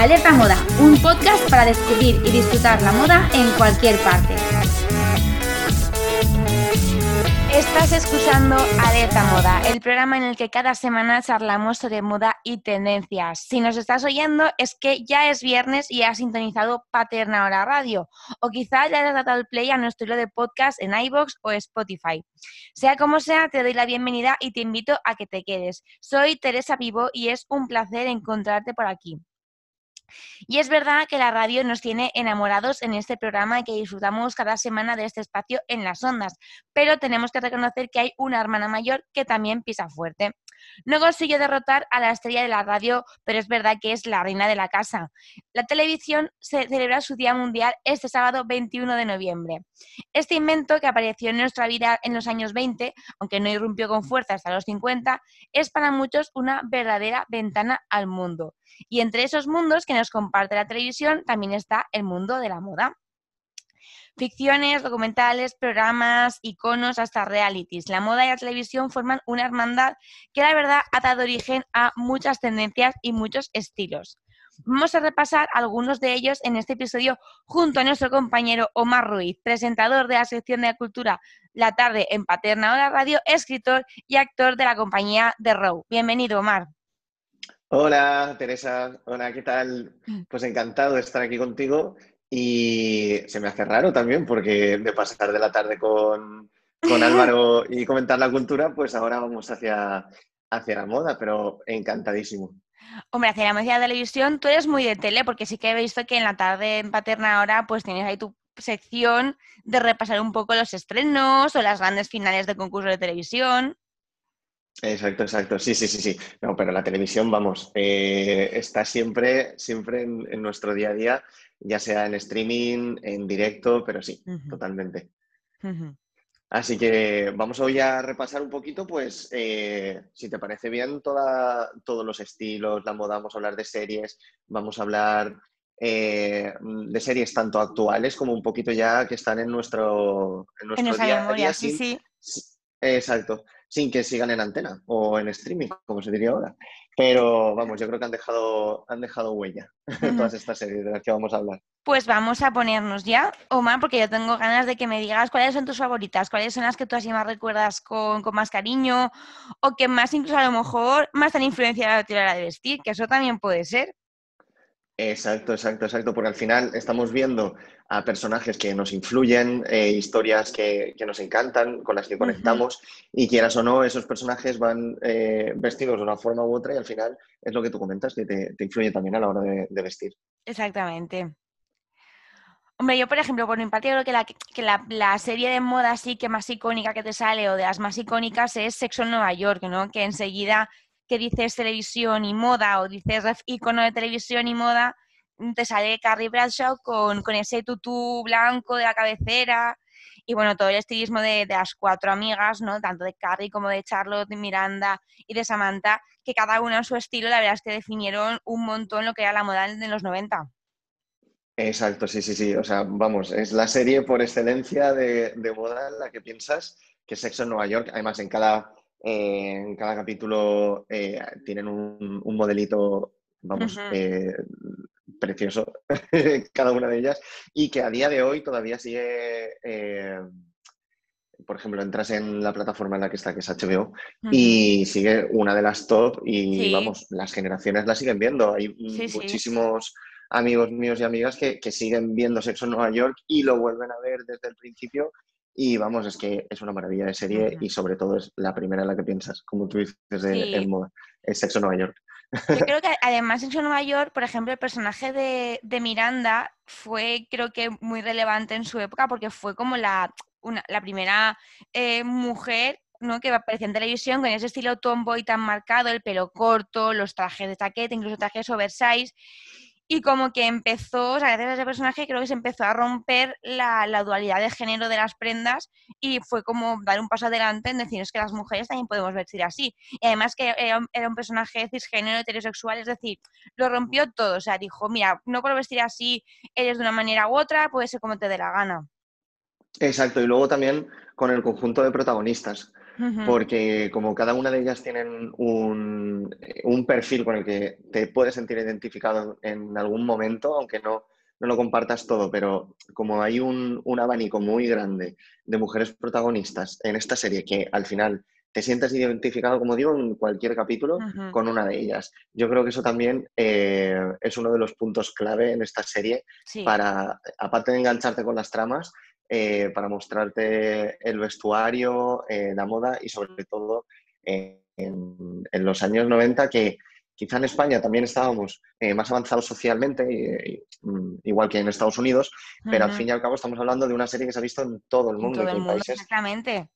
Alerta Moda, un podcast para descubrir y disfrutar la moda en cualquier parte. Estás escuchando Alerta Moda, el programa en el que cada semana charlamos sobre moda y tendencias. Si nos estás oyendo es que ya es viernes y has sintonizado Paterna Hora Radio, o quizá ya has dado el play a nuestro hilo de podcast en iBox o Spotify. Sea como sea, te doy la bienvenida y te invito a que te quedes. Soy Teresa Vivo y es un placer encontrarte por aquí. Y es verdad que la radio nos tiene enamorados en este programa y que disfrutamos cada semana de este espacio en las ondas, pero tenemos que reconocer que hay una hermana mayor que también pisa fuerte. No consiguió derrotar a la estrella de la radio, pero es verdad que es la reina de la casa. La televisión se celebra su Día Mundial este sábado 21 de noviembre. Este invento que apareció en nuestra vida en los años 20, aunque no irrumpió con fuerza hasta los 50, es para muchos una verdadera ventana al mundo. Y entre esos mundos que nos comparte la televisión también está el mundo de la moda. Ficciones, documentales, programas, iconos, hasta realities. La moda y la televisión forman una hermandad que la verdad ha dado origen a muchas tendencias y muchos estilos. Vamos a repasar algunos de ellos en este episodio junto a nuestro compañero Omar Ruiz, presentador de la sección de cultura La Tarde en Paterna Hora Radio, escritor y actor de la compañía The Row. Bienvenido, Omar. Hola, Teresa. Hola, ¿qué tal? Pues encantado de estar aquí contigo y se me hace raro también porque de pasar de la tarde con, Álvaro y comentar la cultura, pues ahora vamos hacia, hacia la moda, pero encantadísimo. Hombre, hacia la moda de televisión, tú eres muy de tele, porque sí que he visto que en la tarde en Paterna ahora, pues tienes ahí tu sección de repasar un poco los estrenos o las grandes finales de concurso de televisión. Exacto, exacto. Sí, sí, sí, sí. No, pero la televisión, vamos, eh, está siempre, siempre en, nuestro día a día, ya sea en streaming, en directo, pero sí, totalmente. Así que vamos hoy a repasar un poquito, pues, eh, si te parece bien, toda, todos los estilos, la moda, vamos a hablar de series, vamos a hablar eh, de series tanto actuales como un poquito ya que están en nuestro, en nuestro día a día. Sí, sí. Exacto sin que sigan en antena o en streaming, como se diría ahora. Pero vamos, yo creo que han dejado, han dejado huella todas estas series de las que vamos a hablar. Pues vamos a ponernos ya, Omar, porque yo tengo ganas de que me digas cuáles son tus favoritas, cuáles son las que tú así más recuerdas con, más cariño o que más incluso a lo mejor más han influenciado a la tirada de vestir, que eso también puede ser. Exacto, exacto, exacto, porque al final estamos viendo a personajes que nos influyen, eh, historias que, nos encantan, con las que conectamos, y quieras o no, esos personajes van eh, vestidos de una forma u otra y al final es lo que tú comentas, que te, influye también a la hora de, vestir. Exactamente. Hombre, yo por ejemplo, por mi parte creo que, la, que la, serie de moda así que más icónica que te sale o de las más icónicas es Sexo en Nueva York, ¿no? Que enseguida que dices televisión y moda o dices icono de televisión y moda, mm, te sale Carrie Bradshaw con, ese tutú blanco de la cabecera y bueno, todo el estilismo de, las cuatro amigas, ¿no? Tanto de Carrie como de Charlotte, de Miranda y de Samantha, que cada una en su estilo, la verdad es que definieron un montón lo que era la moda de los 90. Exacto, sí, sí, sí. O sea, vamos, es la serie por excelencia de, de moda en la que piensas que Sexo en Nueva York. Además, en cada, en cada capítulo eh, tienen un, modelito, vamos, eh, precioso, cada una de ellas, y que a día de hoy todavía sigue, eh, por ejemplo, entras en la plataforma en la que está, que es HBO, y sigue una de las top, y vamos, las generaciones la siguen viendo. Hay muchísimos amigos míos y amigas que, que siguen viendo Sexo en Nueva York y lo vuelven a ver desde el principio y vamos, es que es una maravilla de serie y sobre todo es la primera en la que piensas, como tú dices, de, moda. Es Sexo Nueva York. Yo creo que además Sexo Nueva York, por ejemplo, el personaje de, Miranda fue creo que muy relevante en su época porque fue como la, la primera eh, mujer ¿no? que aparecía en televisión con ese estilo tomboy tan marcado, el pelo corto, los trajes de taqueta, incluso trajes oversize. Y como que empezó, o sea, gracias a ese personaje creo que se empezó a romper la, dualidad de género de las prendas y fue como dar un paso adelante en decir es que las mujeres también podemos vestir así. Y además que era, un personaje cisgénero, heterosexual, es decir, lo rompió todo. O sea, dijo, mira, no puedo vestir así, eres de una manera u otra, puede ser como te dé la gana. Exacto, y luego también con el conjunto de protagonistas. Porque como cada una de ellas tienen un, un, perfil con el que te puedes sentir identificado en algún momento, aunque no, no lo compartas todo, pero como hay un, un, abanico muy grande de mujeres protagonistas en esta serie que al final te sientes identificado, como digo, en cualquier capítulo con una de ellas. Yo creo que eso también eh, es uno de los puntos clave en esta serie para, aparte de engancharte con las tramas, eh, para mostrarte el vestuario, eh, la moda y sobre todo en, en, los años 90 que quizá en España también estábamos más avanzados socialmente, mm, igual que en Estados Unidos, pero al fin y al cabo estamos hablando de una serie que se ha visto en todo el mundo. En todo el mundo, exactamente.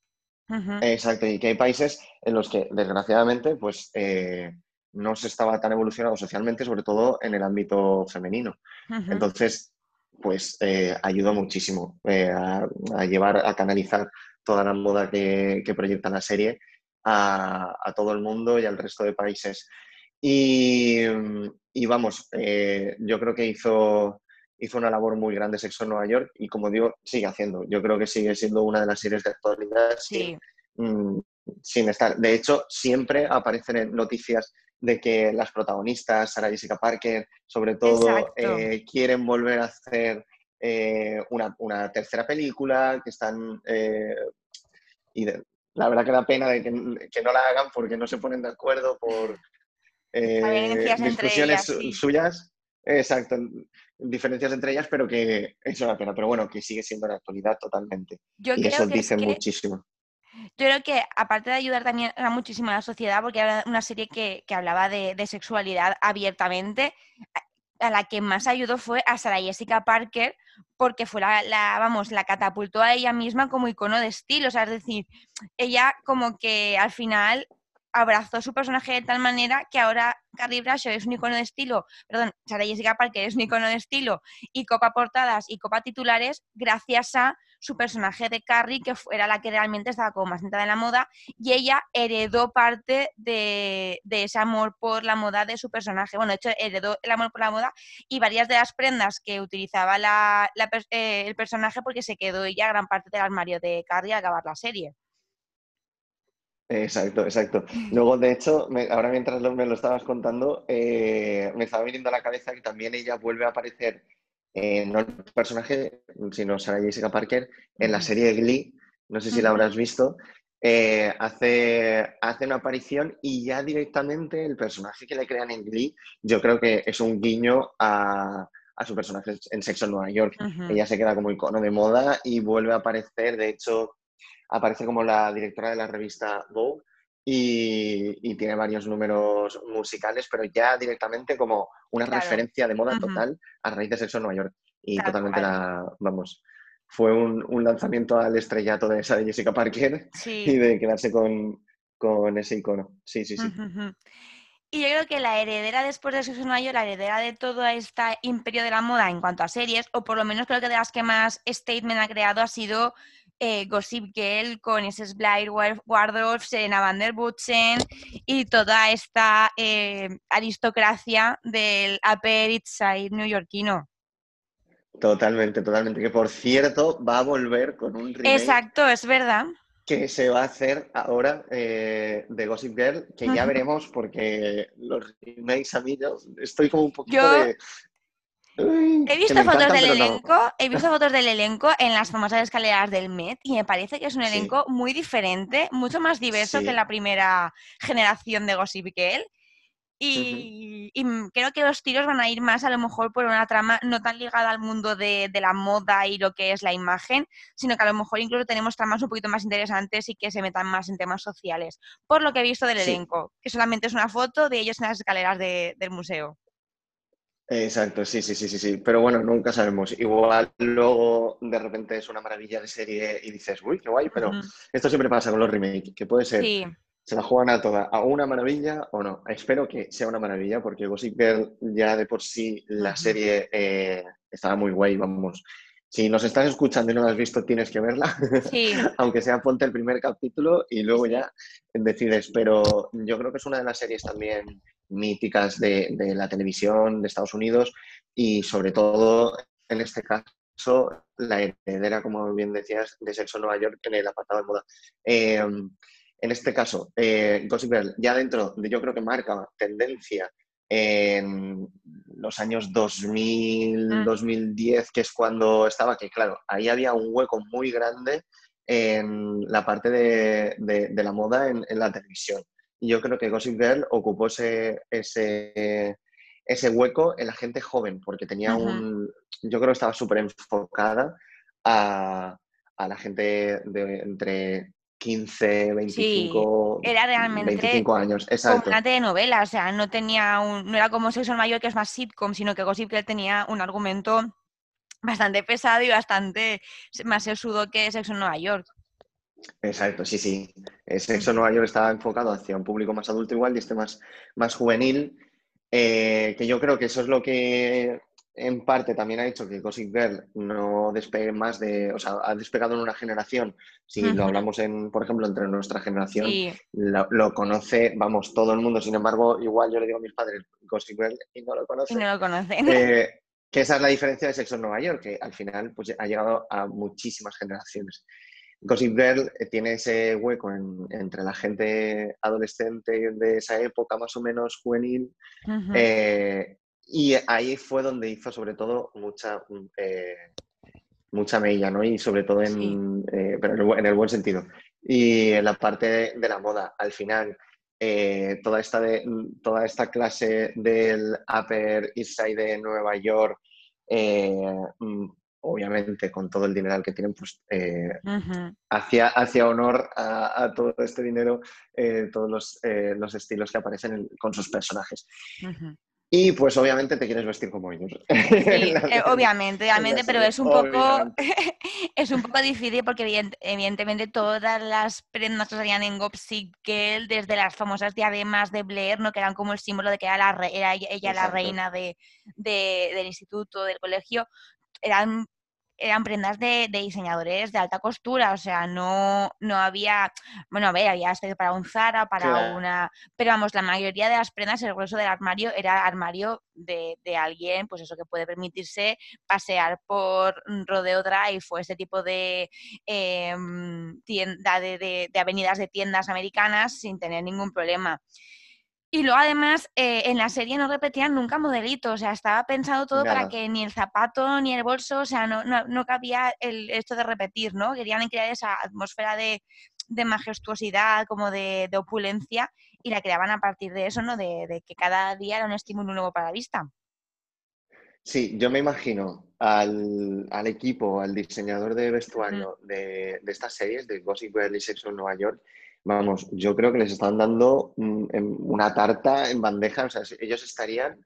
Exacto, y que hay países en los que, desgraciadamente, pues eh, no se estaba tan evolucionado socialmente, sobre todo en el ámbito femenino. Entonces, pues eh, ayudó muchísimo eh, a, llevar, a canalizar toda la moda que, proyecta la serie a, todo el mundo y al resto de países. Y, y vamos, yo creo que hizo hizo una labor muy grande Sexo en Nueva York y como digo, sigue haciendo. Yo creo que sigue siendo una de las series de actualidad sí. sin, mm, estar. De hecho, siempre aparecen en noticias de que las protagonistas, Sarah Jessica Parker, sobre todo, eh, quieren volver a hacer eh, una, tercera película, que están... Eh, y la verdad que da pena de que, no la hagan porque no se ponen de acuerdo por discusiones suyas. Exacto, diferencias entre ellas, pero que es una pena, pero bueno, que sigue siendo la actualidad totalmente. y eso dice muchísimo. Yo creo que aparte de ayudar también a muchísimo a la sociedad, porque era una serie que, hablaba de, sexualidad abiertamente, a la que más ayudó fue a Sarah Jessica Parker, porque fue la, la, vamos, la catapultó a ella misma como icono de estilo. O sea, es decir, ella como que al final abrazó su personaje de tal manera que ahora Carrie Bradshaw es un icono de estilo, perdón, Sarah Jessica Parker es un icono de estilo y copa portadas y copa titulares gracias a su personaje de Carrie, que era la que realmente estaba como más centrada en la moda, y ella heredó parte de, ese amor por la moda de su personaje. Bueno, de hecho, heredó el amor por la moda y varias de las prendas que utilizaba eh, el personaje porque se quedó ella gran parte del armario de Carrie al acabar la serie. Exacto, exacto. Luego, de hecho, ahora mientras me lo estabas contando, eh, me estaba viniendo a la cabeza que también ella vuelve a aparecer, eh, no el personaje, sino Sarah Jessica Parker, en la serie Glee, no sé si la habrás visto, eh, hace, hace una aparición y ya directamente el personaje que le crean en Glee, yo creo que es un guiño a, su personaje en Sexo en Nueva York. Ella se queda como icono de moda y vuelve a aparecer, de hecho aparece como la directora de la revista Vogue y, tiene varios números musicales, pero ya directamente como una referencia de moda total a raíz de Sexo en Nueva York. Y totalmente la, vamos, fue un, lanzamiento al estrellato de esa de Jessica Parker y de quedarse con, ese icono. Sí, sí, sí. Y yo creo que la heredera después de Sexo en Nueva York, la heredera de todo este imperio de la moda en cuanto a series, o por lo menos creo que de las que más statement ha creado ha sido eh, Gossip Girl con ese Blair Wardrobe, Serena Van der y toda esta eh, aristocracia del Upper East Side neoyorquino. Totalmente, totalmente. Que por cierto va a volver con un remake. Exacto, es verdad. Que se va a hacer ahora eh, de Gossip Girl, que ya veremos porque los remakes a mí yo estoy como un poquito de he visto fotos del elenco, he visto fotos del elenco en las famosas escaleras del Met y me parece que es un elenco muy diferente, mucho más diverso que la primera generación de Gossip Girl. Y, creo que los tiros van a ir más a lo mejor por una trama no tan ligada al mundo de, la moda y lo que es la imagen, sino que a lo mejor incluso tenemos tramas un poquito más interesantes y que se metan más en temas sociales. Por lo que he visto del elenco, que solamente es una foto de ellos en las escaleras del museo. Exacto, sí, sí, sí, sí, sí. Pero bueno, nunca sabemos. Igual luego de repente es una maravilla de serie y dices, uy, qué guay, pero esto siempre pasa con los remakes, que puede ser, se la juegan a toda, a una maravilla o no. Espero que sea una maravilla, porque Gossip Girl ya de por sí la serie eh, estaba muy guay, vamos. Si nos estás escuchando y no la has visto, tienes que verla. Sí. Aunque sea ponte el primer capítulo y luego ya decides. Pero yo creo que es una de las series también míticas de, la televisión de Estados Unidos y sobre todo en este caso la heredera, como bien decías, de Sexo en Nueva York en el apartado de moda. Em, en este caso, eh, Gossip Girl ya dentro, de, yo creo que marca tendencia en los años 2000, 2010, mm. que es cuando estaba, que claro, ahí había un hueco muy grande en la parte de, la moda en, la televisión. Y yo creo que Gossip Girl ocupó ese, ese, ese hueco en la gente joven, porque tenía un, yo creo que estaba súper enfocada a, a, la gente de entre 15, 25, era realmente 25 años. Exacto. Como una telenovela, o sea, no tenía un, no era como Sexo Mayor que es más sitcom, sino que Gossip Girl tenía un argumento bastante pesado y bastante más sesudo que Sexo en Nueva York. Exacto, sí, sí. Sexo en Nueva York estaba enfocado hacia un público más adulto igual y este más, más juvenil, eh, que yo creo que eso es lo que en parte también ha hecho que Gossip Girl no despegue más de, o sea, ha despegado en una generación. Si lo hablamos en, por ejemplo, entre nuestra generación, lo, conoce, vamos, todo el mundo. Sin embargo, igual yo le digo a mis padres Gossip Girl y no lo conocen. Y no lo conocen. Eh, que esa es la diferencia de Sexo en Nueva York, que al final pues, ha llegado a muchísimas generaciones. Gossip Girl eh, tiene ese hueco entre la gente adolescente de esa época, más o menos juvenil, y ahí fue donde hizo sobre todo mucha, eh, mucha mella, ¿no? Y sobre todo en, eh, pero en el, buen sentido. Y en la parte de, la moda, al final, eh, toda, esta de, toda esta clase del Upper East Side de Nueva York, mm, obviamente con todo el dinero que tienen, pues hacia, honor a, todo este dinero, todos los, los, estilos que aparecen con sus personajes. Y pues obviamente te quieres vestir como ellos. Sí, eh, obviamente, obviamente, pero es un poco es un poco difícil porque evidentemente todas las prendas que salían en Girl, desde las famosas diademas de Blair, ¿no? que eran como el símbolo de que era, la, era ella la reina de, del instituto, del colegio, eran eran prendas de, diseñadores de alta costura, o sea, no, no había, bueno, a ver, había para un Zara, para una, pero vamos, la mayoría de las prendas, el grueso del armario era armario de, alguien, pues eso que puede permitirse pasear por Rodeo Drive o este tipo de em, tienda de avenidas de tiendas americanas sin tener ningún problema. Y luego además eh, en la serie no repetían nunca modelitos, o sea, estaba pensado todo para que ni el zapato ni el bolso, o sea, no, no, cabía el, esto de repetir, ¿no? Querían crear esa atmósfera de, majestuosidad, como de, opulencia, y la creaban a partir de eso, ¿no? De, que cada día era un estímulo nuevo para la vista. Sí, yo me imagino al, equipo, al diseñador de vestuario de, de, estas series, de Gossip Girl y Sexo en Nueva York, Vamos, yo creo que les están dando mm, una tarta en bandeja, o sea, ellos estarían,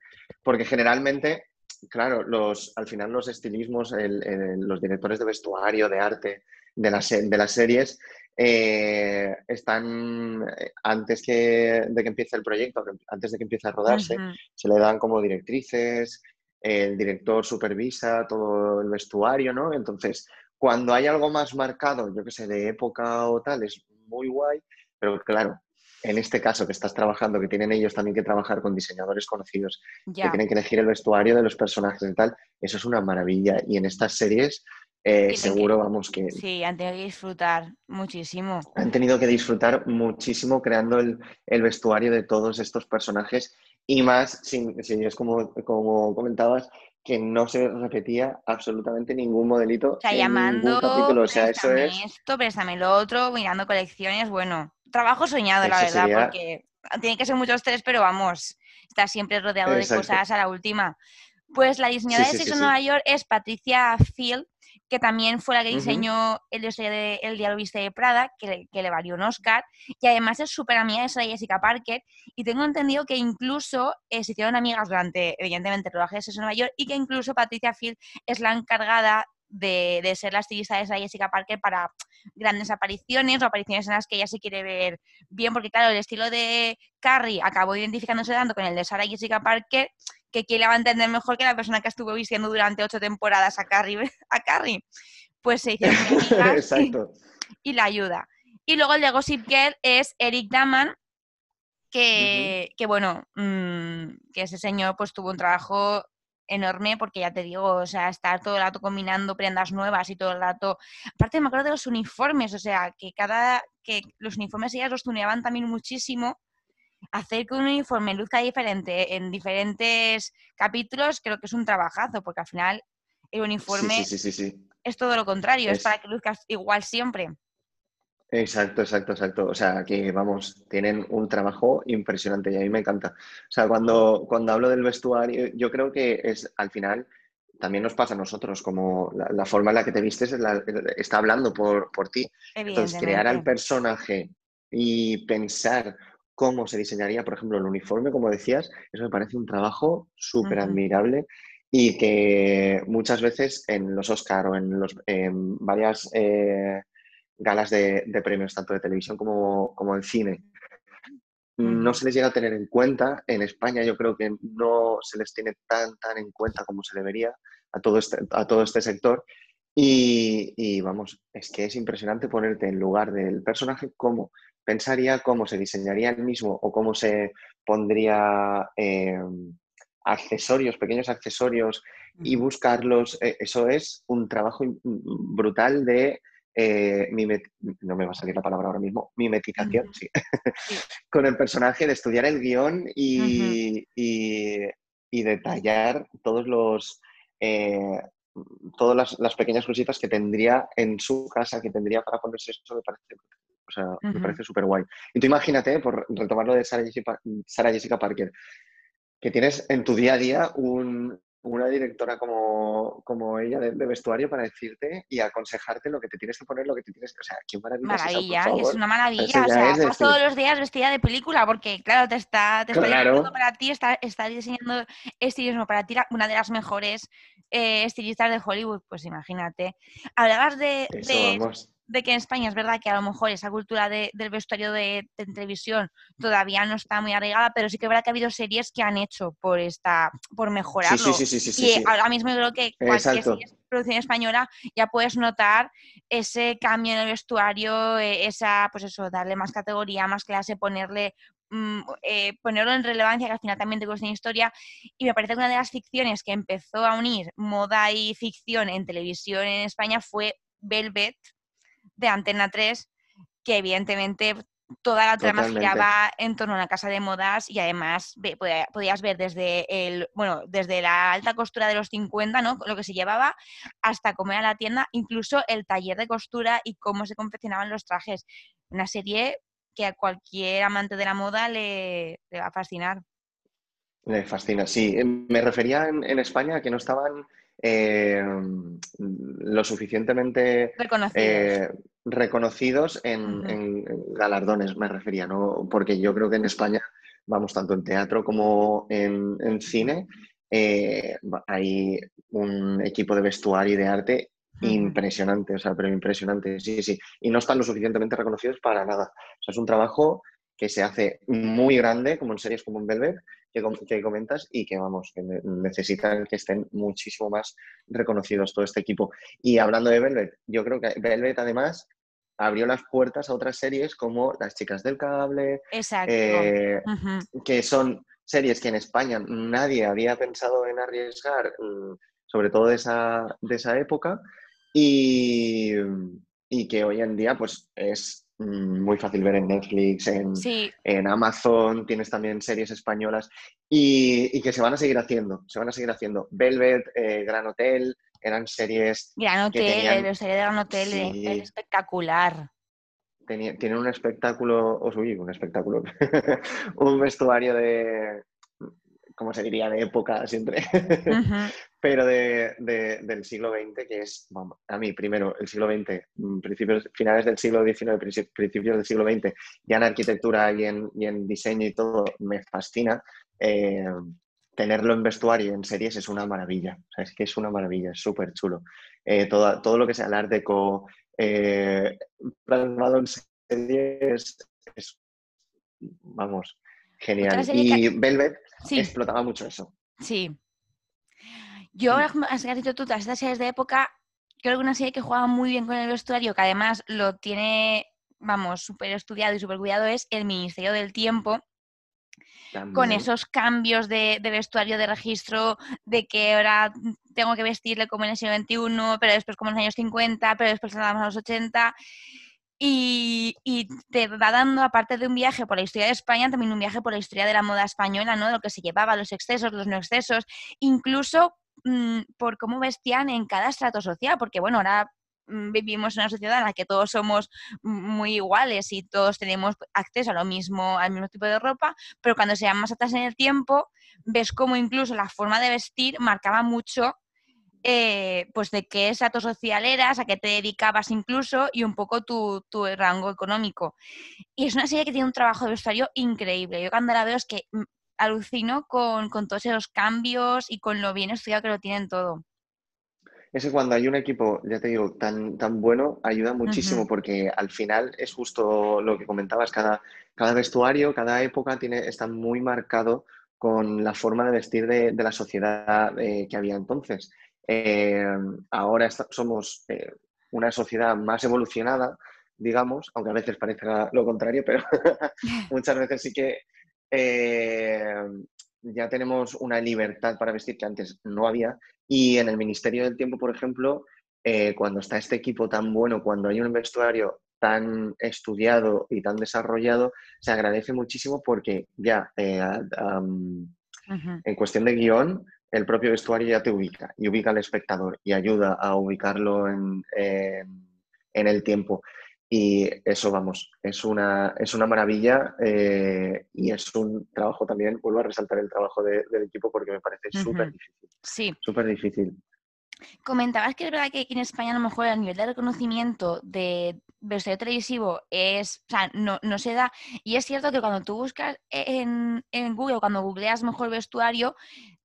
porque generalmente, claro, los, al final los estilismos, los directores de vestuario, de arte, de, las, de las series, eh, están eh, antes que, de que empiece el proyecto, antes de que empiece a rodarse, se le dan como directrices, el director supervisa todo el vestuario, ¿no? Entonces, cuando hay algo más marcado, yo que sé, de época o tal, es muy guay, pero claro, en este caso que estás trabajando, que tienen ellos también que trabajar con diseñadores conocidos, que tienen que elegir el vestuario de los personajes y tal, eso es una maravilla. Y en estas series, eh, seguro, vamos, que... Sí, han tenido que disfrutar muchísimo. Han tenido que disfrutar muchísimo creando el, vestuario de todos estos personajes y más, si, es como, como comentabas, que no se repetía absolutamente ningún modelito. O sea, llamando, ningún capítulo. O sea, eso es... esto, préstame lo otro, mirando colecciones, bueno, trabajo soñado, la verdad, porque tiene que ser mucho estrés, pero vamos, está siempre rodeado de cosas a la última. Pues la diseñadora de Sexo Nueva York es Patricia Field, que también fue la que diseñó el, de, el de Prada, que, le valió un Oscar, y además es súper amiga de Jessica Parker, y tengo entendido que incluso eh, se hicieron amigas durante, evidentemente, el rodaje de Sexo Nueva York, y que incluso Patricia Field es la encargada de, ser la estilista de Jessica Parker para grandes apariciones o apariciones en las que ella se quiere ver bien, porque claro, el estilo de Carrie acabó identificándose tanto con el de Sarah Jessica Parker que quién la va a entender mejor que la persona que estuvo vistiendo durante ocho temporadas a Carrie, a Carrie. Pues se hicieron Exacto. Y, la ayuda. Y luego el de Gossip Girl es Eric Daman, que, que bueno, mm, que ese señor pues tuvo un trabajo enorme porque ya te digo, o sea, estar todo el rato combinando prendas nuevas y todo el rato. Aparte me acuerdo de los uniformes, o sea, que cada que los uniformes ellas los tuneaban también muchísimo. Hacer que un uniforme luzca diferente en diferentes capítulos creo que es un trabajazo, porque al final el uniforme es todo lo contrario, es, para que luzcas igual siempre. Exacto, exacto, exacto. O sea, que vamos, tienen un trabajo impresionante y a mí me encanta. O sea, cuando, cuando hablo del vestuario, yo creo que es al final también nos pasa a nosotros, como la, forma en la que te vistes está hablando por, por ti. Entonces, crear al personaje y pensar cómo se diseñaría, por ejemplo, el uniforme, como decías, eso me parece un trabajo súper admirable y que muchas veces en los Oscar o en, los, en varias eh, galas de, premios, tanto de televisión como, como en cine, no se les llega a tener en cuenta. En España yo creo que no se les tiene tan, tan en cuenta como se debería a todo este, a todo este sector. Y, vamos, es que es impresionante ponerte en lugar del personaje cómo pensaría, cómo se diseñaría el mismo o cómo se pondría eh, accesorios, pequeños accesorios y buscarlos. Eh, eso es un trabajo brutal de eh, no me va a salir la palabra ahora mismo, mimetización, sí, con el personaje, de estudiar el guion y, detallar todos los, eh, todas las, pequeñas cositas que tendría en su casa, que tendría para ponerse eso, me parece, o sea, me parece súper guay. Y tú imagínate, por retomarlo de Sara Jessica Parker, que tienes en tu día a día un, una directora como, como ella de, vestuario para decirte y aconsejarte lo que te tienes que poner, lo que te tienes que... O sea, qué maravilla. Maravilla, es, es una maravilla. O sea, estás todos los días vestida de película porque, claro, te está, te está para ti, está, está diseñando estilismo para ti, una de las mejores eh, estilistas de Hollywood, pues imagínate. Hablabas de, de que en España es verdad que a lo mejor esa cultura del vestuario de, televisión todavía no está muy arraigada, pero sí que es verdad que ha habido series que han hecho por esta, por mejorarlo. Sí, sí, sí, sí, y ahora mismo creo que cualquier producción española ya puedes notar ese cambio en el vestuario, eh, esa, pues eso, darle más categoría, más clase, ponerle mm, eh, ponerlo en relevancia, que al final también te cuesta historia. Y me parece que una de las ficciones que empezó a unir moda y ficción en televisión en España fue Velvet, de Antena 3, que evidentemente toda la trama giraba en torno a una casa de modas y además podías ver desde el bueno desde la alta costura de los 50 no lo que se llevaba hasta cómo era la tienda incluso el taller de costura y cómo se confeccionaban los trajes. Una serie que a cualquier amante de la moda le, va a fascinar. Le fascina sí. Me refería en, en España a que no estaban eh, lo suficientemente reconocidos, eh, en, galardones, me refería, ¿no? Porque yo creo que en España, vamos, tanto en teatro como en, cine, eh, hay un equipo de vestuario y de arte impresionante, o sea, pero impresionante, sí, sí. Y no están lo suficientemente reconocidos para nada. O sea, es un trabajo que se hace muy grande, como en series como en Velvet, que, comentas y que vamos, que necesitan que estén muchísimo más reconocidos todo este equipo. Y hablando de Velvet, yo creo que Velvet además abrió las puertas a otras series como Las chicas del cable, eh, que son series que en España nadie había pensado en arriesgar, mm, sobre todo de esa, de esa época, y, y que hoy en día pues es muy fácil ver en Netflix, en, en Amazon, tienes también series españolas y, que se van a seguir haciendo, se van a seguir haendo. Velvet, eh, Gran Hotel, eran series... Gran Hotel, la serie de Gran Hotel es espectacular. tienen un espectáculo, os uy, un espectáculo, un vestuario de, como se diría, de época siempre, pero de, del siglo XX, que es, vamos, a mí, primero, el siglo XX, mm, principios, finales del siglo XIX, principios del siglo XX, ya en arquitectura y en, y en diseño y todo, me fascina. Eh, tenerlo en vestuario y en series es una maravilla. es que es una maravilla, es súper chulo. Eh, todo, todo lo que sea el art deco eh, plasmado en series es, vamos, genial. Y Velvet explotaba mucho eso. Sí. Yo, mm. has dicho tú, todas estas series de época, creo que una serie que juega muy bien con el vestuario, que además lo tiene, vamos, súper estudiado y súper cuidado, es El Ministerio del Tiempo, con esos cambios de, vestuario de registro, de que ahora tengo que vestirle como en el siglo XXI, pero después como en los años 50, pero después andamos a los 80. Y, te va dando, aparte de un viaje por la historia de España, también un viaje por la historia de la moda española, ¿no? Lo que se llevaba, los excesos, los no excesos, incluso mm, por cómo vestían en cada estrato social, porque bueno, ahora mm, vivimos en una sociedad en la que todos somos muy iguales y todos tenemos acceso a lo mismo, al mismo tipo de ropa, pero cuando se llama más atrás en el tiempo, ves cómo incluso la forma de vestir marcaba mucho eh, pues de qué estrato social eras, a qué te dedicabas incluso y un poco tu, rango económico. Y es una serie que tiene un trabajo de vestuario increíble. Yo cuando la veo es que mm, alucino con, todos esos cambios y con lo bien estudiado que lo tienen todo. Es que cuando hay un equipo, ya te digo, tan, tan bueno, ayuda muchísimo porque al final es justo lo que comentabas, cada, cada vestuario, cada época tiene, está muy marcado con la forma de vestir de, la sociedad eh, que había entonces. Eh, ahora somos eh, una sociedad más evolucionada, digamos, aunque a veces parezca lo contrario, pero muchas veces sí que eh, ya tenemos una libertad para vestir que antes no había. Y en el Ministerio del Tiempo, por ejemplo, cuando está este equipo tan bueno, cuando hay un vestuario tan estudiado y tan desarrollado, se agradece muchísimo porque ya en cuestión de guion el propio vestuario ya te ubica y ubica al espectador y ayuda a ubicarlo en, el tiempo. Y eso, vamos, es una, es una maravilla eh, y es un trabajo también, vuelvo a resaltar el trabajo del equipo porque me parece súper difícil. Sí. Súper difícil. Comentabas que es verdad que aquí en España a lo mejor el nivel de reconocimiento de vestuario televisivo es, o sea, no, no se da. Y es cierto que cuando tú buscas en, en Google, cuando googleas mejor vestuario,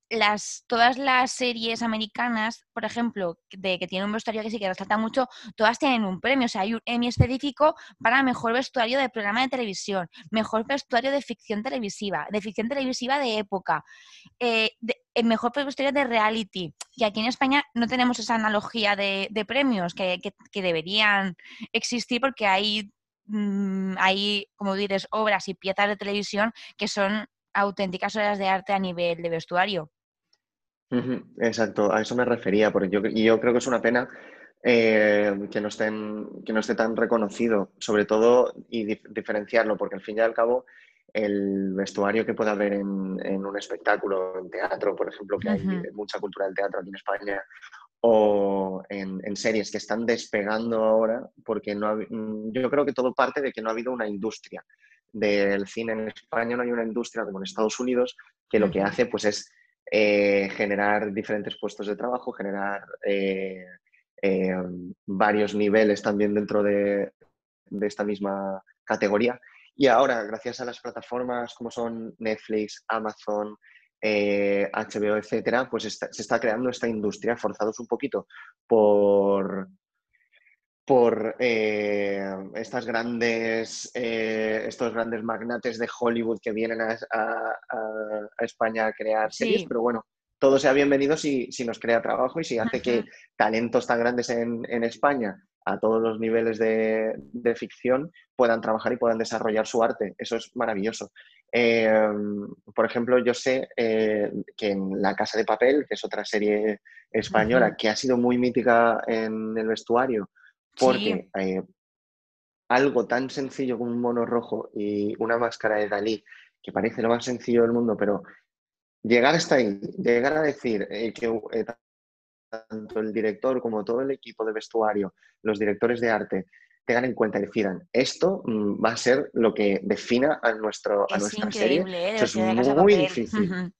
las, todas las series americanas, por ejemplo, de que tienen un vestuario que sí que resalta mucho, todas tienen un premio. O sea, hay un Emmy específico para mejor vestuario de programa de televisión, mejor vestuario de ficción televisiva, de ficción televisiva de época, eh, el mejor vestuario de reality. Y aquí en España no tenemos esa analogía de, premios que, deberían existir porque hay, mm, hay, como dices, obras y piezas de televisión que son auténticas obras de arte a nivel de vestuario. Exacto, a eso me refería, porque yo, yo creo que es una pena eh, que, no estén, que no esté tan reconocido, sobre todo, y diferenciarlo, porque al fin y al cabo el vestuario que puede haber en, un espectáculo, en teatro, por ejemplo, que hay mucha cultura del teatro aquí en España, o en, series que están despegando ahora, porque no yo creo que todo parte de que no ha habido una industria del cine en España, no hay una industria como en Estados Unidos que lo que hace pues es eh, generar diferentes puestos de trabajo, generar eh, eh, varios niveles también dentro de, esta misma categoría. Y ahora, gracias a las plataformas como son Netflix, Amazon, HBO, etcétera, pues se está creando esta industria, forzados un poquito por, por eh, estas grandes, eh, estos grandes magnates de Hollywood que vienen a, España a crear series, pero bueno, todo sea bienvenido si, si, nos crea trabajo y si hace que talentos tan grandes en, España a todos los niveles de, ficción puedan trabajar y puedan desarrollar su arte. Eso es maravilloso. Em, por ejemplo, yo sé eh, que en La Casa de Papel, que es otra serie española que ha sido muy mítica en el vestuario, porque eh, algo tan sencillo como un mono rojo y una máscara de Dalí, que parece lo más sencillo del mundo, pero llegar hasta ahí, llegar a decir eh, que eh, tanto el director como todo el equipo de vestuario, los directores de arte, tengan en cuenta y decidan, esto mm, va a ser lo que defina a, nuestro, a nuestra serie. Eso es muy difícil.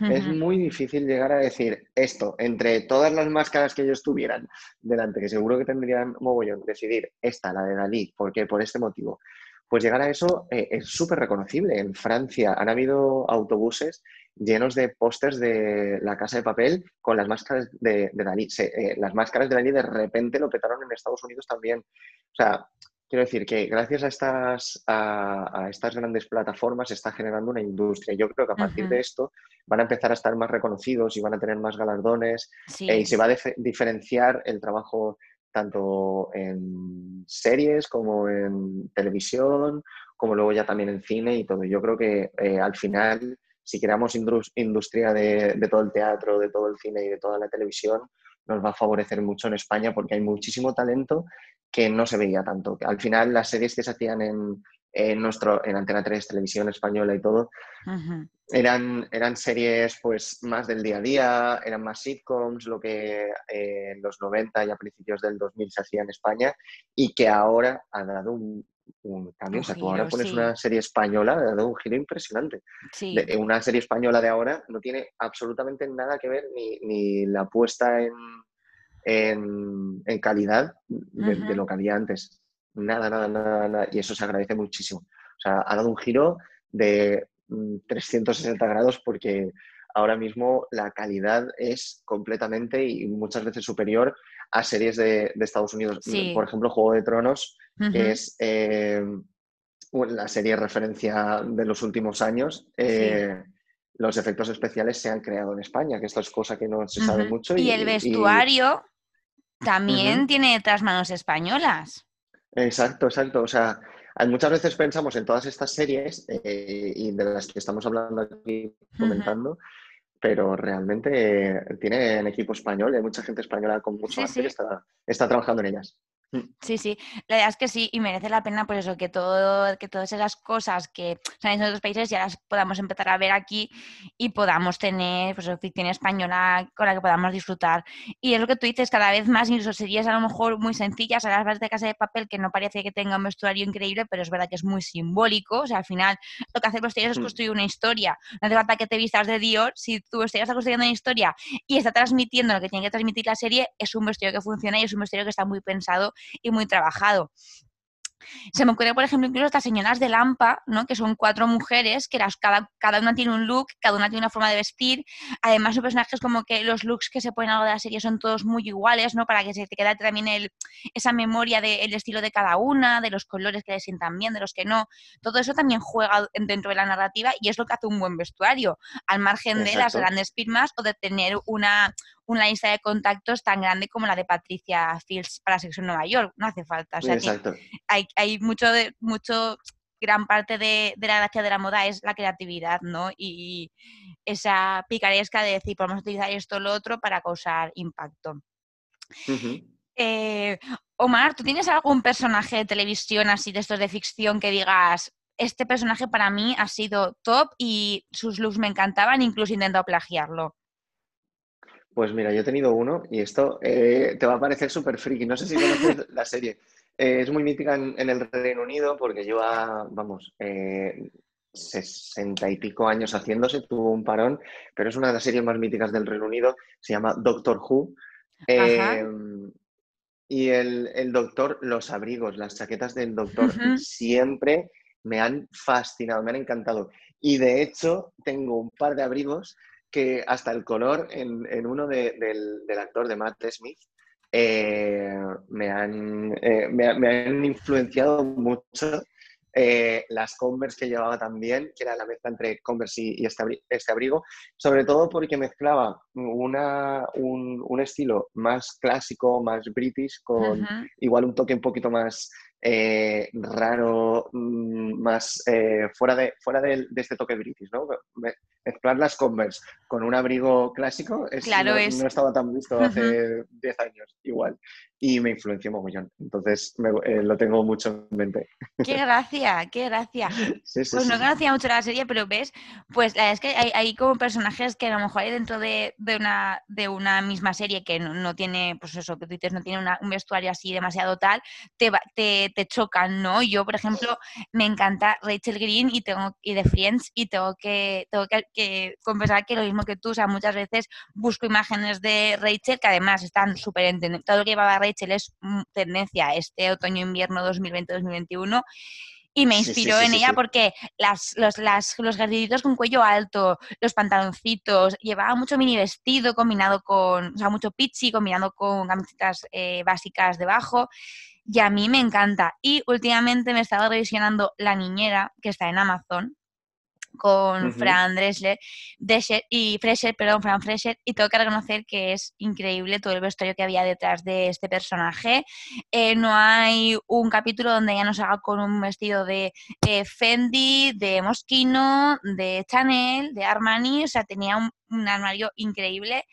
Es muy difícil llegar a decir esto, entre todas las máscaras que ellos tuvieran delante, que seguro que tendrían mogollón, decidir esta, la de Dalí, ¿por qué? Por este motivo. Pues llegar a eso eh, es súper reconocible. En Francia han habido autobuses llenos de pósters de la casa de papel con las máscaras de, Dalí. Eh, las máscaras de Dalí de repente lo petaron en Estados Unidos también. O sea, Quiero decir que gracias a estas, a, estas grandes plataformas se está generando una industria. Yo creo que a partir de esto van a empezar a estar más reconocidos y van a tener más galardones eh, y se va a diferenciar el trabajo tanto en series como en televisión, como luego ya también en cine y todo. Yo creo que eh, al final, si creamos industria de, de, todo el teatro, de todo el cine y de toda la televisión, nos va a favorecer mucho en España porque hay muchísimo talento que no se veía tanto. Al final, las series que se hacían en, en, nuestro, en Antena 3, Televisión Española y todo, eran, eran series pues más del día a día, eran más sitcoms, lo que eh, en los 90 y a principios del 2000 se hacía en España y que ahora ha dado un, cambio. o sea, tú ahora pones una serie española, ha dado un giro impresionante. una serie española de ahora no tiene absolutamente nada que ver ni, ni la puesta en, en, calidad de, lo que había antes. Nada, nada, nada, Y eso se agradece muchísimo. O sea, ha dado un giro de 360 mm, grados porque ahora mismo la calidad es completamente y muchas veces superior a series de, Estados Unidos. Por ejemplo, Juego de Tronos, que es eh, la serie de referencia de los últimos años. Eh, los efectos especiales se han creado en España, que esto es cosa que no se sabe mucho. Y, el vestuario también tiene otras manos españolas. Exacto, exacto. O sea, muchas veces pensamos en todas estas series eh, y de las que estamos hablando aquí, comentando, pero realmente tienen equipo español, hay mucha gente española con mucho arte que está, está trabajando en ellas. Mm. Sí, sí, la verdad es que sí, y merece la pena por eso, que, todo, que todas esas cosas que salen en otros países ya las podamos empezar a ver aquí y podamos tener pues, ficción española con la que podamos disfrutar. Y es lo que tú dices, cada vez más, incluso series a lo mejor muy sencillas, a las bases de casa de papel, que no parece que tenga un vestuario increíble, pero es verdad que es muy simbólico, o sea, al final lo que hacen los es mm. construir una historia, no hace falta que te vistas de Dios, si tu vestuario está construyendo una historia y está transmitiendo lo que tiene que transmitir la serie, es un vestuario que funciona y es un vestuario que está muy pensado y muy trabajado. Se me ocurre, por ejemplo, incluso estas señoras de Lampa, ¿no? que son cuatro mujeres, que las, cada, cada una tiene un look, cada una tiene una forma de vestir. Además, son personajes como que los looks que se ponen a lo de la serie son todos muy iguales, ¿no? para que se te quede también el, esa memoria del estilo de cada una, de los colores que les sientan bien, de los que no. Todo eso también juega dentro de la narrativa y es lo que hace un buen vestuario, al margen de las grandes firmas o de tener una, una lista de contactos tan grande como la de Patricia Fields para Sexo en Nueva York. No hace falta. O sea, hay, hay mucho, de, mucho, gran parte de, la gracia de la moda es la creatividad, ¿no? Y, esa picaresca de decir, podemos utilizar esto o lo otro para causar impacto. Eh, Omar, ¿tú tienes algún personaje de televisión así de estos de ficción que digas, este personaje para mí ha sido top y sus looks me encantaban, incluso intento plagiarlo? Pues mira, yo he tenido uno y esto eh, te va a parecer súper friki. No sé si conoces la serie. Eh, es muy mítica en, el Reino Unido porque lleva, vamos, eh, sesenta y pico años haciéndose, tuvo un parón, pero es una de las series más míticas del Reino Unido. Se llama Doctor Who. y el, doctor, los abrigos, las chaquetas del doctor, siempre me han fascinado, me han encantado. Y de hecho, tengo un par de abrigos que hasta el color en, uno del, actor de Matt Smith eh, me, han, eh, me, han influenciado mucho. Eh, las Converse que llevaba también, que era la mezcla entre Converse y, este, este, abrigo, sobre todo porque mezclaba una, un, estilo más clásico, más british, con igual un toque un poquito más raro, mm, más fuera, de, fuera de, de, este toque british, ¿no? mezclar las Converse con un abrigo clásico es, claro, no, es... no, estaba tan visto hace 10 años, igual. Y me influenció mogollón. Entonces eh, lo tengo mucho en mente. ¡Qué gracia! ¡Qué gracia! pues no conocía mucho la serie, pero ves, pues la es que hay, como personajes que a lo mejor hay dentro de, una, de una misma serie que no, tiene, pues eso, que tú dices, no tiene un vestuario así demasiado tal, te, te, te chocan, ¿no? Yo, por ejemplo, me encanta Rachel Green y, tengo, y de Friends y tengo que, tengo que que confesar que lo mismo que tú, o sea, muchas veces busco imágenes de Rachel que además están súper en Todo lo que llevaba Rachel es mm, tendencia este otoño-invierno 2020-2021 y me inspiró en ella porque las, los, las, los con cuello alto, los pantaloncitos, llevaba mucho mini vestido combinado con, o sea, mucho pitchy combinado con camisetas eh, básicas debajo. Y a mí me encanta. Y últimamente me he estado revisionando La Niñera, que está en Amazon, con Fran Dresler y Fresher, perdón, Fran Fresher, y tengo que reconocer que es increíble todo el vestuario que había detrás de este personaje. Eh, no hay un capítulo donde ella no se haga con un vestido de eh, Fendi, de Moschino, de Chanel, de Armani, o sea, tenía un armario increíble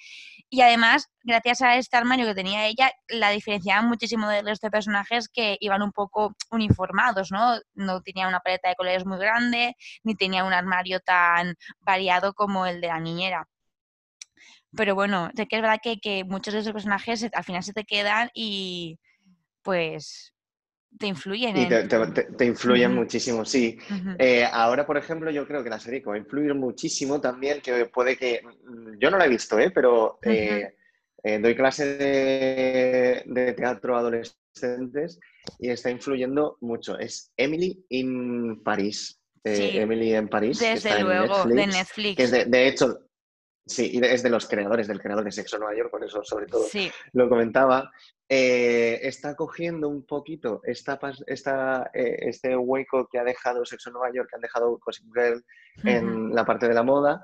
y además, gracias a este armario que tenía ella, la diferenciaba muchísimo de los de personajes que iban un poco uniformados, ¿no? No tenía una paleta de colores muy grande, ni tenía un armario tan variado como el de la niñera. Pero bueno, sé que es verdad que, que muchos de esos personajes al final se te quedan y pues te influyen. te, influyen muchísimo, sí. Eh, ahora, por ejemplo, yo creo que la serie va a influir muchísimo también, que puede que, mm, yo no la he visto, ¿eh? pero eh, eh, doy clase de, teatro a adolescentes y está influyendo mucho. Es Emily in Paris. Emily en París. Desde luego, de Netflix. de, hecho, Sí, es de los creadores, del creador de Sexo Nueva York, por eso sobre todo lo comentaba. Eh, está cogiendo un poquito esta, esta, eh, este hueco que ha dejado Sexo Nueva York, que han dejado Cosmic Girl en la parte de la moda,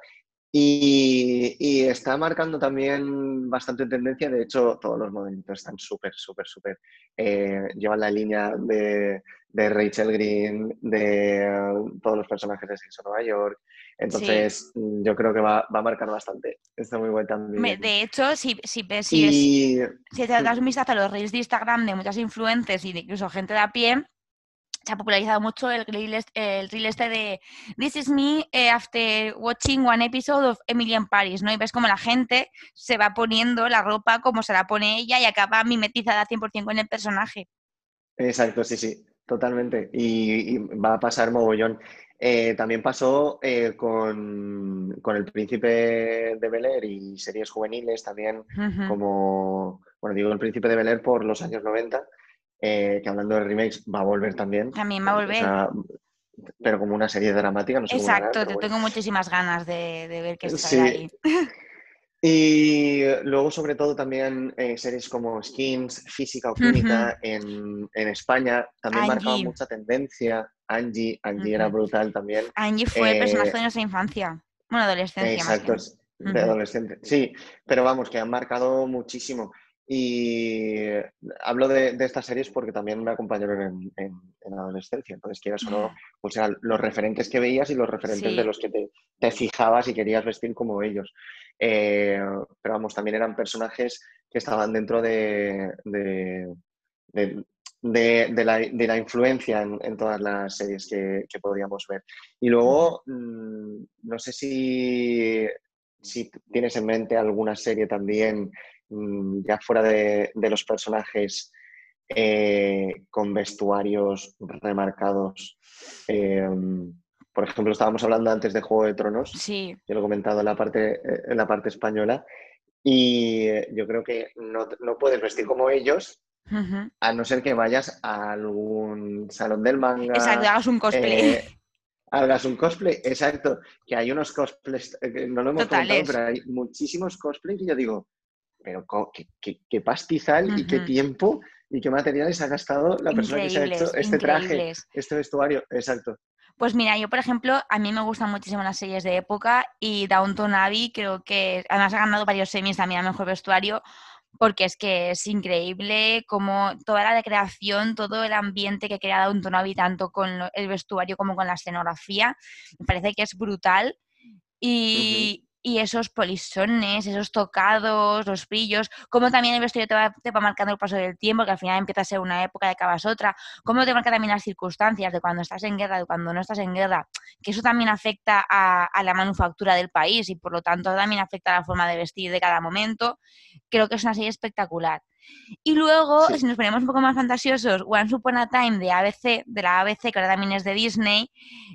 y, está marcando también bastante tendencia. De hecho, todos los modelitos están súper, súper, súper. Eh, llevan la línea de, de, Rachel Green, de todos los personajes de Sexo Nueva York. Entonces, mm, yo creo que va, a marcar bastante. Está muy bueno también. De hecho, si, si, si, si te das un vistazo a los reels de Instagram de muchas influencers y incluso gente de a pie, se ha popularizado mucho el reel, el este de This is me eh, after watching one episode of Emily in Paris, ¿no? Y ves como la gente se va poniendo la ropa como se la pone ella y acaba mimetizada 100% con el personaje. Exacto, sí, sí, totalmente. y va a pasar mogollón. Eh, también pasó eh, con, El Príncipe de Bel Air y series juveniles también, como, bueno, digo El Príncipe de Bel Air por los años 90, eh, que hablando de remakes va a volver también. También va a volver. pero como una serie dramática, no sé Exacto, te tengo muchísimas ganas de, ver que está ahí. Y luego, sobre todo, también series como Skins, Física o Química en, España también marcaban mucha tendencia. Angie, Angie era brutal también. Angie fue el personaje de eh, nuestra infancia, bueno, adolescencia. Exacto, de adolescente. Sí, pero vamos, que han marcado muchísimo. Y hablo de, estas series porque también me acompañaron en, en, adolescencia. Entonces, quieras o no, pues eran los referentes que veías y los referentes de los que te, fijabas y querías vestir como ellos. Eh, pero vamos, también eran personajes que estaban dentro de, de, la, influencia en, todas las series que, podríamos ver. Y luego, mm, no sé si, si, tienes en mente alguna serie también, mm, ya fuera de, los personajes, eh, con vestuarios remarcados. Em, por ejemplo, estábamos hablando antes de Juego de Tronos. Sí. Yo lo he comentado en la parte, en la parte española. Y eh, yo creo que no, no puedes vestir como ellos, a no ser que vayas a algún salón del manga. Exacto, hagas un cosplay. Eh, hagas un cosplay, exacto. Que hay unos cosplays, eh, no lo hemos comentado, pero hay muchísimos cosplays y yo digo, pero qué, pastizal y qué tiempo y qué materiales ha gastado la persona que se ha hecho este traje, este vestuario. Exacto. Pues mira, yo por ejemplo, a mí me gustan muchísimo las series de época y Downton Abbey creo que además ha ganado varios semis también a Mejor Vestuario porque es que es increíble como toda la recreación, todo el ambiente que crea Downton Abbey, tanto con el vestuario como con la escenografía, me parece que es brutal. Y, y esos polisones, esos tocados, los brillos, como también el vestuario te va, te va, marcando el paso del tiempo, que al final empieza a ser una época, de acabas otra, cómo te marca también las circunstancias de cuando estás en guerra, de cuando no estás en guerra, que eso también afecta a, a la manufactura del país y por lo tanto también afecta a la forma de vestir de cada momento. Creo que es una serie espectacular. Y luego, si nos ponemos un poco más fantasiosos, Once Upon a Time de ABC, de la ABC, que ahora también es de Disney,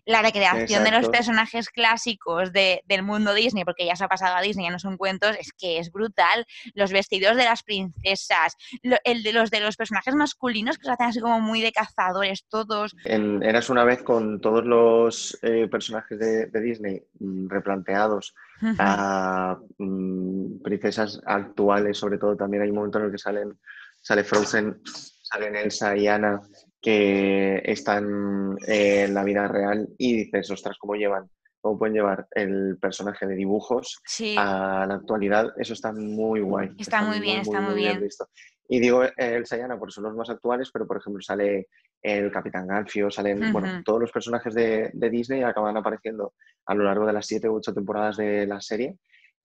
la recreación de los personajes clásicos del mundo Disney, porque ya se ha pasado a Disney, ya no son cuentos, es que es brutal. Los vestidos de las princesas, el de los de los personajes masculinos que se hacen así como muy de cazadores, todos. En Eras una vez con todos los eh, personajes de, de Disney mm, replanteados a mm, princesas actuales, sobre todo también hay un momento en el que salen, sale Frozen, salen Elsa y Anna, que están en la vida real y dices, ostras, cómo llevan cómo pueden llevar el personaje de dibujos a la actualidad, eso está muy guay. Está, muy, bien, está muy, bien. visto. Y digo el Sayana porque son los más actuales, pero por ejemplo sale el Capitán Garfio, salen, bueno, todos los personajes de, Disney acaban apareciendo a lo largo de las siete u ocho temporadas de la serie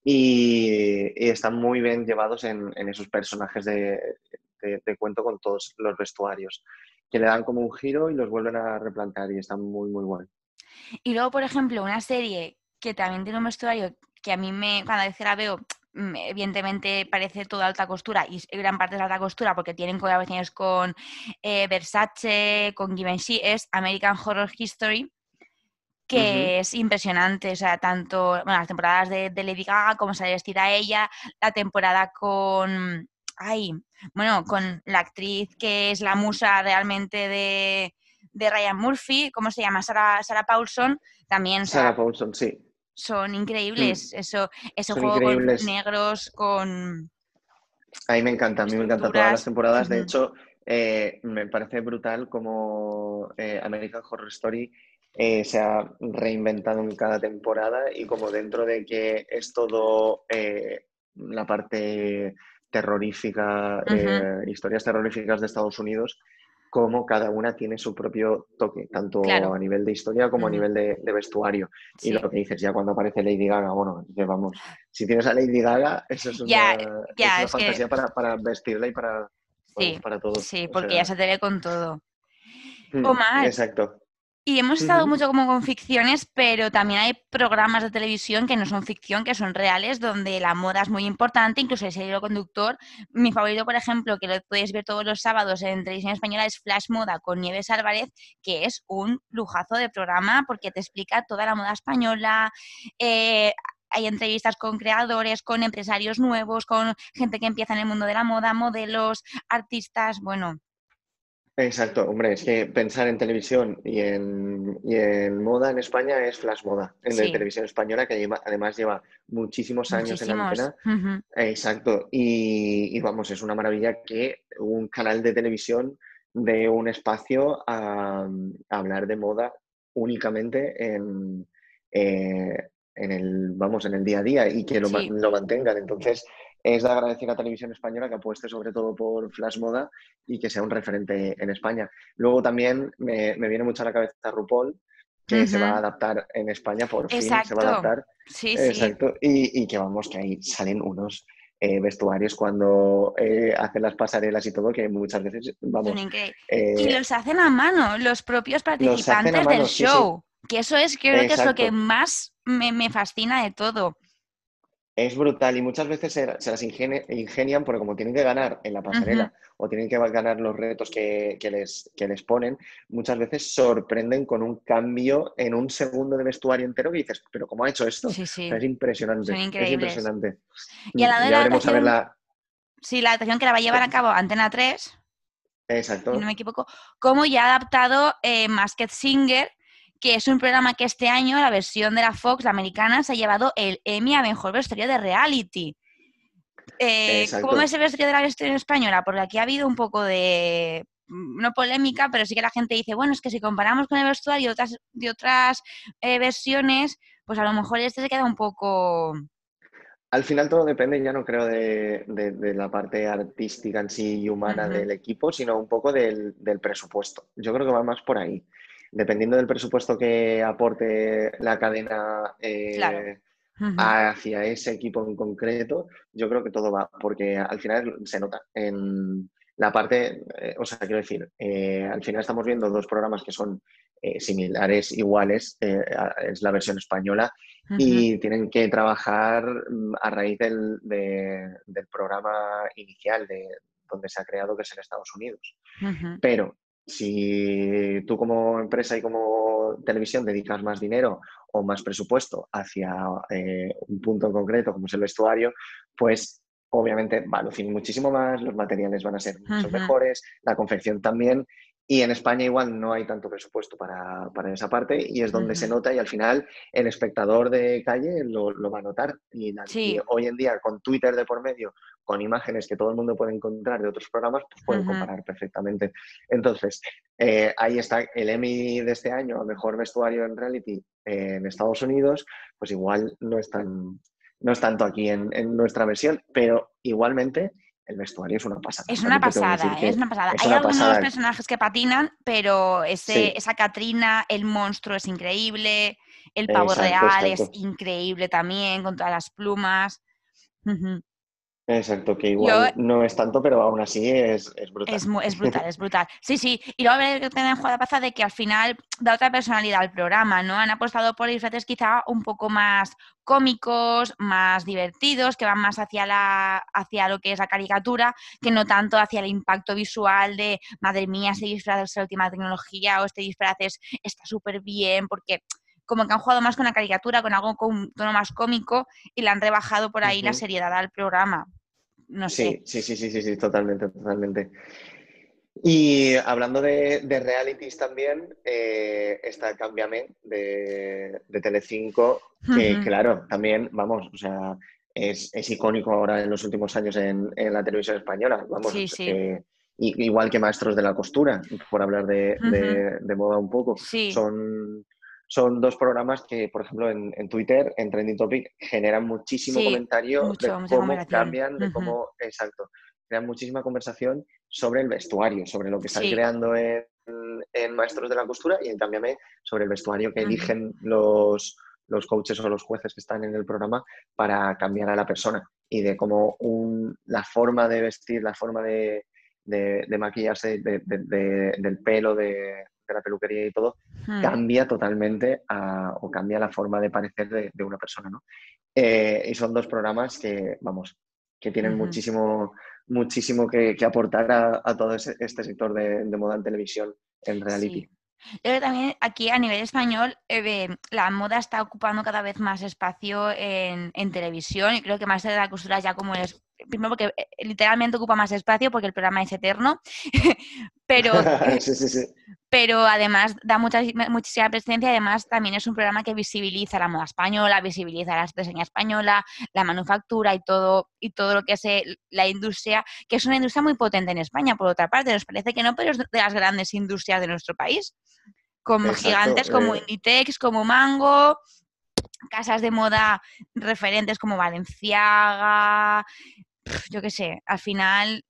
y, están muy bien llevados en, esos personajes de, cuento con todos los vestuarios, que le dan como un giro y los vuelven a replantear y están muy, muy guay. Y luego, por ejemplo, una serie que también tiene un vestuario que a mí me, cuando a veces la veo, evidentemente parece toda alta costura y gran parte es alta costura porque tienen colaboraciones con eh, Versace, con Givenchy, es American Horror History, que es impresionante, o sea, tanto bueno, las temporadas de, Lady Gaga, como se vestida ella, la temporada con, ay, bueno, con la actriz que es la musa realmente de, de Ryan Murphy, ¿cómo se llama? Sarah Paulson, también. Sarah Paulson, sí son increíbles. Mm. Eso, ese juego con negros, con. A mí me encanta, a mí me encantan todas las temporadas. De hecho, eh, me parece brutal como eh, American Horror Story eh, se ha reinventado en cada temporada y como dentro de que es todo la parte terrorífica, historias terroríficas de Estados Unidos, cómo cada una tiene su propio toque, tanto a nivel de historia como a nivel de, vestuario. Y lo que dices, ya cuando aparece Lady Gaga, bueno, vamos, si tienes a Lady Gaga, eso es una, fantasía para, vestirla y para, sí, para todo. Sí, porque ya se te ve con todo. Mm, Omar, exacto. Y hemos estado mucho como con ficciones, pero también hay programas de televisión que no son ficción, que son reales, donde la moda es muy importante, incluso el serio conductor. Mi favorito, por ejemplo, que lo podéis ver todos los sábados en televisión española, es Flash Moda con Nieves Álvarez, que es un lujazo de programa porque te explica toda la moda española. Eh, hay entrevistas con creadores, con empresarios nuevos, con gente que empieza en el mundo de la moda, modelos, artistas, bueno, Exacto, hombre, es que pensar en televisión y en, en moda en España es Flash Moda, en la televisión española, que además lleva muchísimos años en la antena. Exacto, y, vamos, es una maravilla que un canal de televisión dé un espacio a, hablar de moda únicamente en, eh, en, el, vamos, en el día a día y que lo, lo mantengan. Entonces, es de agradecer a Televisión Española que apueste sobre todo por Flash Moda y que sea un referente en España. Luego también me, viene mucho a la cabeza RuPaul, que se va a adaptar en España, por fin se va a adaptar. Sí, Exacto. Y, que vamos, que ahí salen unos eh, vestuarios cuando eh, hacen las pasarelas y todo, que muchas veces, vamos... Eh, y los hacen a mano, los propios participantes del show. Que eso es, creo que es lo que más me, me fascina de todo. Es brutal y muchas veces se, las ingenian porque como tienen que ganar en la pasarela o tienen que ganar los retos que, les, les ponen, muchas veces sorprenden con un cambio en un segundo de vestuario entero que dices, pero ¿cómo ha hecho esto? es impresionante. Es impresionante. Y a la de la adaptación, la... Sí, la adaptación que la va a llevar a cabo Antena 3, Exacto. no me equivoco, cómo ya ha adaptado eh, Masked Singer que es un programa que este año, la versión de la Fox, la americana, se ha llevado el Emmy a Mejor Vestuario de Reality. Eh, ¿Cómo es el vestuario de la versión española? Porque aquí ha habido un poco de, mm, no polémica, pero sí que la gente dice, bueno, es que si comparamos con el vestuario de otras, de otras eh, versiones, pues a lo mejor este se queda un poco... Al final todo depende, ya no creo, de, la parte artística en sí y humana del equipo, sino un poco del, del, presupuesto. Yo creo que va más por ahí dependiendo del presupuesto que aporte la cadena eh, hacia ese equipo en concreto, yo creo que todo va, porque al final se nota en la parte, eh, o sea, quiero decir, eh, al final estamos viendo dos programas que son similares, iguales, es la versión española, y tienen que trabajar mm, a raíz del, del programa inicial de donde se ha creado, que es en Estados Unidos. Pero si tú como empresa y como televisión dedicas más dinero o más presupuesto hacia eh, un punto en concreto, como es el vestuario, pues obviamente va a lucir muchísimo más, los materiales van a ser mucho mejores, la confección también, Y en España igual no hay tanto presupuesto para, esa parte y es donde se nota y al final el espectador de calle lo, va a notar. Y, hoy en día con Twitter de por medio, con imágenes que todo el mundo puede encontrar de otros programas, pues pueden comparar perfectamente. Entonces, eh, ahí está el Emmy de este año, a mejor vestuario en reality en Estados Unidos, pues igual no es, no es tanto aquí en, en nuestra versión, pero igualmente el vestuario es una pasada. Es una pasada, es una pasada. Hay algunos personajes que patinan, pero ese, esa Catrina, el monstruo es increíble, el pavo real es increíble también, con todas las plumas. Exacto, que igual no es tanto, pero aún así es, brutal. Es, brutal, es brutal. Sí, sí. Y luego tener en la pasada de que al final da otra personalidad al programa, ¿no? Han apostado por disfraces quizá un poco más cómicos, más divertidos, que van más hacia, la, hacia lo que es la caricatura, que no tanto hacia el impacto visual de, madre mía, este disfraz es la última tecnología o este disfraz está súper bien, porque como que han jugado más con la caricatura, con algo con un tono más cómico y le han rebajado por ahí la seriedad al programa. No sé. Sí, sí, sí, sí, sí, totalmente, totalmente. Y hablando de, realities también, eh, está Cámbiame de, de Telecinco, que claro, también, vamos, o sea, es, icónico ahora en los últimos años en, la televisión española, vamos. Sí, sí. Eh, igual que Maestros de la Costura, por hablar de, moda un poco. Son son dos programas que, por ejemplo, en, Twitter, en Trending Topic, generan muchísimo comentario de cómo cambian, de cómo, exacto, crean muchísima conversación sobre el vestuario, sobre lo que están creando en, Maestros de la Costura y en Cámbiame sobre el vestuario que eligen los, los coaches o los jueces que están en el programa para cambiar a la persona y de cómo un, la forma de vestir, la forma de, de, maquillarse, del pelo, de, la peluquería y todo, hmm. cambia totalmente o cambia la forma de parecer de, una persona, ¿no? Eh, y son dos programas que, vamos, que tienen muchísimo, muchísimo que, aportar a, todo este sector de, moda en televisión, en reality. también aquí a nivel español eh, la moda está ocupando cada vez más espacio en, televisión y creo que más de la costura ya como es primero porque eh, literalmente ocupa más espacio porque el programa es eterno, pero, pero además da mucha, muchísima presencia además también es un programa que visibiliza la moda española, visibiliza la artesanía española, la manufactura y todo, y todo lo que es la industria, que es una industria muy potente en España, por otra parte, nos parece que no, pero es de las grandes industrias de nuestro país, como gigantes como eh. Inditex, como Mango, casas de moda referentes como Valenciaga, yo qué sé, al final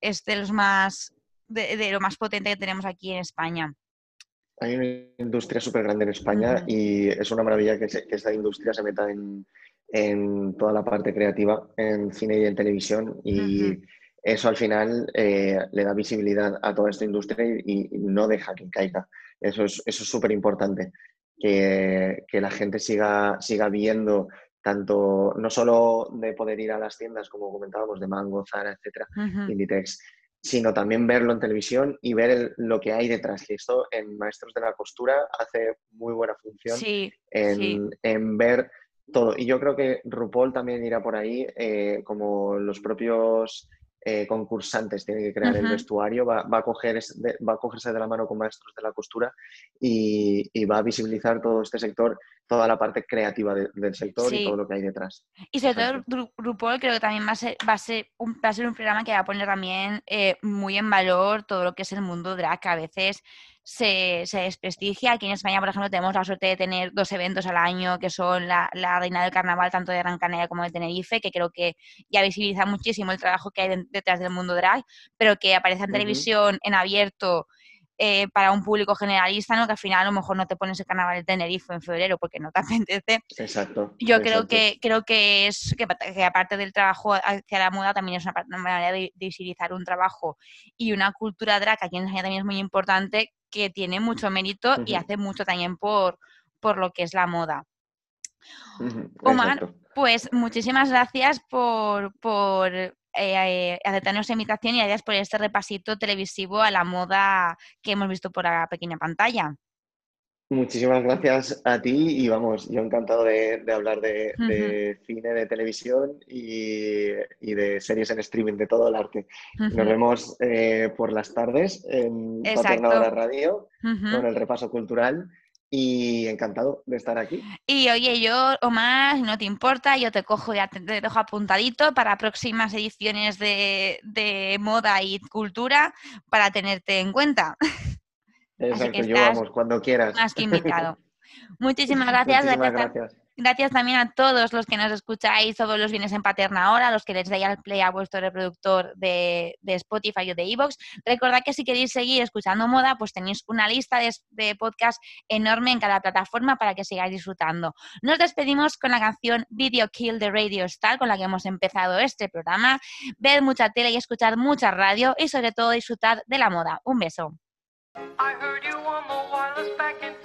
es de los más, de, lo más potente que tenemos aquí en España. Hay una industria súper grande en España y es una maravilla que, esta industria se meta en, toda la parte creativa, en cine y en televisión y eso al final eh, le da visibilidad a toda esta industria y, no deja que caiga. Eso es súper importante, que, que, la gente siga, siga viendo tanto no solo de poder ir a las tiendas, como comentábamos, de Mango, Zara, etcétera, Inditex, sino también verlo en televisión y ver lo que hay detrás. Y esto en Maestros de la Costura hace muy buena función en, ver todo. Y yo creo que RuPaul también irá por ahí, eh, como los propios eh, concursantes tienen que crear el vestuario, va, a coger, va a cogerse de la mano con maestros de la costura y, va a visibilizar todo este sector, toda la parte creativa del sector y todo lo que hay detrás. Y sobre todo RuPaul creo que también va a ser, va a ser, un, va a ser un programa que va a poner también eh, muy en valor todo lo que es el mundo drag, que a veces se, se, desprestigia. Aquí en España, por ejemplo, tenemos la suerte de tener dos eventos al año que son la, la, Reina del Carnaval, tanto de Gran Canaria como de Tenerife, que creo que ya visibiliza muchísimo el trabajo que hay detrás del mundo drag, pero que aparece en televisión en abierto eh, para un público generalista, ¿no? Que al final a lo mejor no te pones el carnaval de Tenerife en febrero porque no te apetece. Exacto. Yo creo que creo que es que, aparte del trabajo hacia la moda también es una, manera de, visibilizar un trabajo y una cultura drag aquí en España también es muy importante que tiene mucho mérito y hace mucho también por, por lo que es la moda. Omar, pues muchísimas gracias por, por eh, aceptarnos invitación y gracias por este repasito televisivo a la moda que hemos visto por la pequeña pantalla. Muchísimas gracias a ti y vamos, yo encantado de, hablar de, cine, de televisión y, de series en streaming, de todo el arte. Nos vemos eh, por las tardes en Paterna Radio con el repaso cultural y encantado de estar aquí. Y oye, yo, Omar, no te importa, yo te cojo y te, dejo apuntadito para próximas ediciones de, de moda y cultura para tenerte en cuenta. Exacto, yo vamos, cuando quieras. Más que invitado. Muchísimas gracias. gracias. gracias. también a todos los que nos escucháis todos los bienes en Paterna ahora, los que les dais al play a vuestro reproductor de, Spotify o de Evox. Recordad que si queréis seguir escuchando moda, pues tenéis una lista de, de podcast enorme en cada plataforma para que sigáis disfrutando. Nos despedimos con la canción Video Kill de Radio Star, con la que hemos empezado este programa. Ved mucha tele y escuchad mucha radio y sobre todo disfrutad de la moda. Un beso. I heard you on the wireless back in 50.